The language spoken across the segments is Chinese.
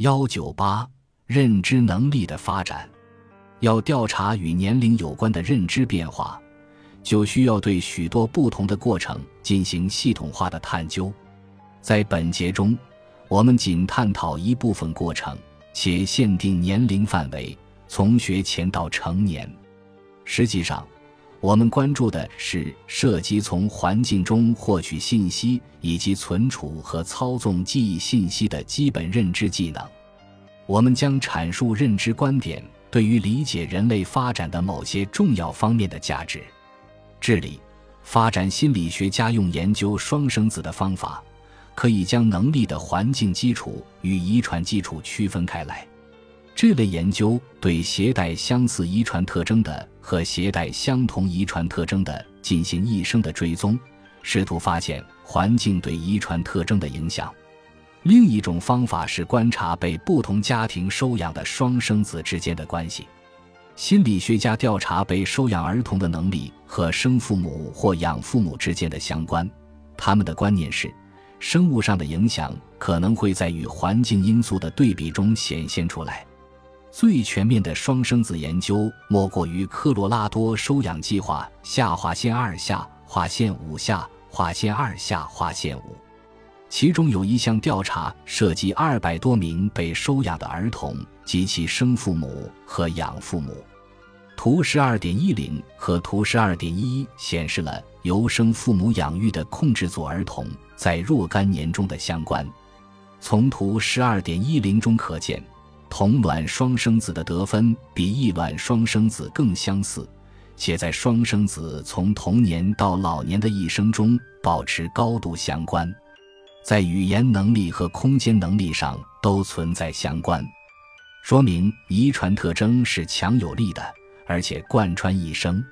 幺九八认知能力的发展，要调查与年龄有关的认知变化，就需要对许多不同的过程进行系统化的探究。在本节中，我们仅探讨一部分过程，且限定年龄范围，从学前到成年。实际上，我们关注的是涉及从环境中获取信息以及存储和操纵记忆信息的基本认知技能。我们将阐述认知观点对于理解人类发展的某些重要方面的价值。智力发展心理学家用研究双生子的方法，可以将能力的环境基础与遗传基础区分开来。这类研究对携带相似遗传特征的和携带相同遗传特征的进行一生的追踪，试图发现环境对遗传特征的影响。另一种方法是观察被不同家庭收养的双生子之间的关系。心理学家调查被收养儿童的能力和生父母或养父母之间的相关。他们的观念是，生物上的影响可能会在与环境因素的对比中显现出来。最全面的双生子研究莫过于科罗拉多收养计划下划线二下划线五下划线二下划线五，其中有一项调查涉及二百多名被收养的儿童及其生父母和养父母。图十二点一零和图十二点一显示了由生父母养育的控制组儿童在若干年中的相关。从图十二点一零中可见。同卵双生子的得分比异卵双生子更相似，且在双生子从童年到老年的一生中保持高度相关，在语言能力和空间能力上都存在相关，说明遗传特征是强有力的，而且贯穿一生。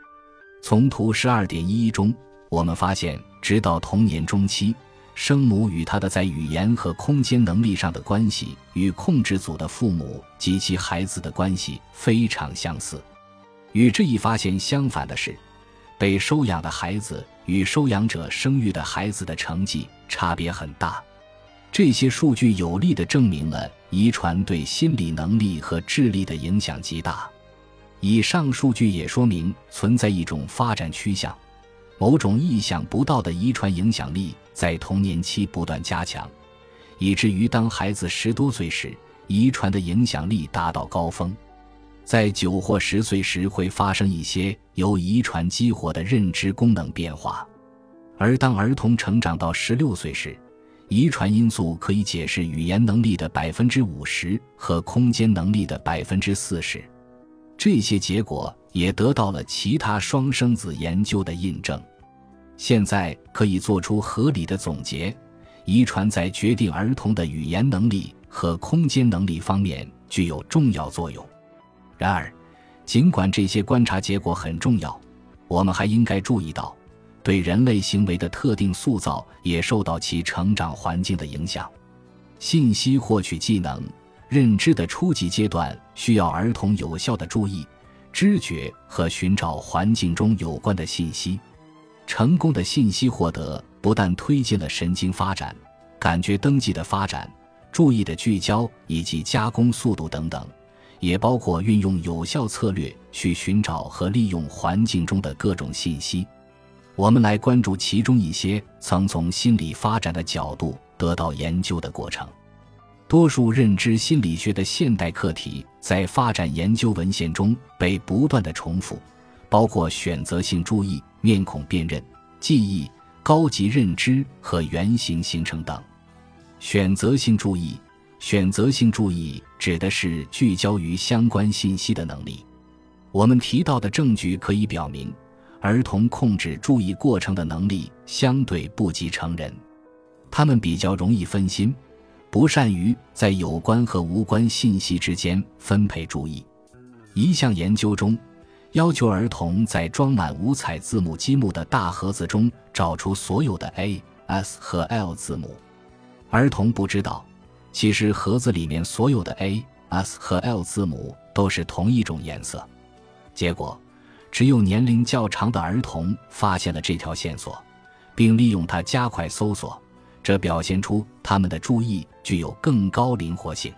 从图十二点一一中，我们发现，直到童年中期。生母与他的在语言和空间能力上的关系，与控制组的父母及其孩子的关系非常相似。与这一发现相反的是，被收养的孩子与收养者生育的孩子的成绩差别很大。这些数据有力地证明了遗传对心理能力和智力的影响极大。以上数据也说明存在一种发展趋向。某种意想不到的遗传影响力在童年期不断加强，以至于当孩子十多岁时，遗传的影响力达到高峰。在九或十岁时会发生一些由遗传激活的认知功能变化，而当儿童成长到十六岁时，遗传因素可以解释语言能力的百分之五十和空间能力的百分之四十。这些结果也得到了其他双生子研究的印证。现在可以做出合理的总结：遗传在决定儿童的语言能力和空间能力方面具有重要作用。然而，尽管这些观察结果很重要，我们还应该注意到，对人类行为的特定塑造也受到其成长环境的影响。信息获取技能。认知的初级阶段需要儿童有效的注意、知觉和寻找环境中有关的信息。成功的信息获得不但推进了神经发展、感觉登记的发展、注意的聚焦以及加工速度等等，也包括运用有效策略去寻找和利用环境中的各种信息。我们来关注其中一些曾从心理发展的角度得到研究的过程。多数认知心理学的现代课题在发展研究文献中被不断的重复，包括选择性注意、面孔辨认、记忆、高级认知和原型形成等。选择性注意，选择性注意指的是聚焦于相关信息的能力。我们提到的证据可以表明，儿童控制注意过程的能力相对不及成人，他们比较容易分心。不善于在有关和无关信息之间分配注意。一项研究中，要求儿童在装满五彩字母积木的大盒子中找出所有的 A、S 和 L 字母。儿童不知道，其实盒子里面所有的 A、S 和 L 字母都是同一种颜色。结果，只有年龄较长的儿童发现了这条线索，并利用它加快搜索。这表现出他们的注意具有更高灵活性。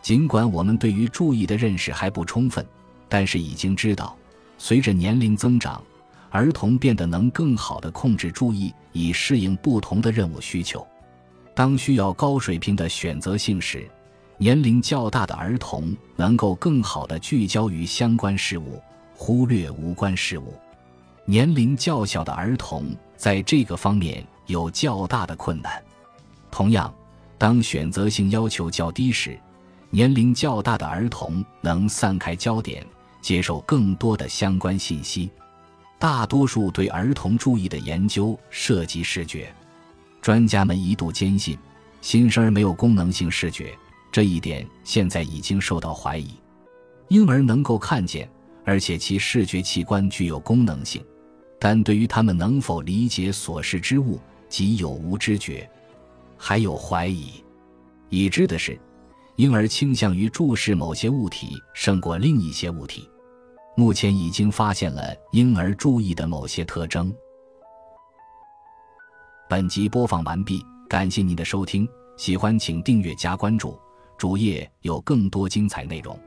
尽管我们对于注意的认识还不充分，但是已经知道，随着年龄增长，儿童变得能更好地控制注意，以适应不同的任务需求。当需要高水平的选择性时，年龄较大的儿童能够更好地聚焦于相关事物，忽略无关事物。年龄较小的儿童在这个方面有较大的困难。同样，当选择性要求较低时，年龄较大的儿童能散开焦点，接受更多的相关信息。大多数对儿童注意的研究涉及视觉，专家们一度坚信新生儿没有功能性视觉，这一点现在已经受到怀疑。婴儿能够看见，而且其视觉器官具有功能性。但对于他们能否理解所视之物及有无知觉，还有怀疑。已知的是，婴儿倾向于注视某些物体胜过另一些物体。目前已经发现了婴儿注意的某些特征。本集播放完毕，感谢您的收听，喜欢请订阅加关注，主页有更多精彩内容。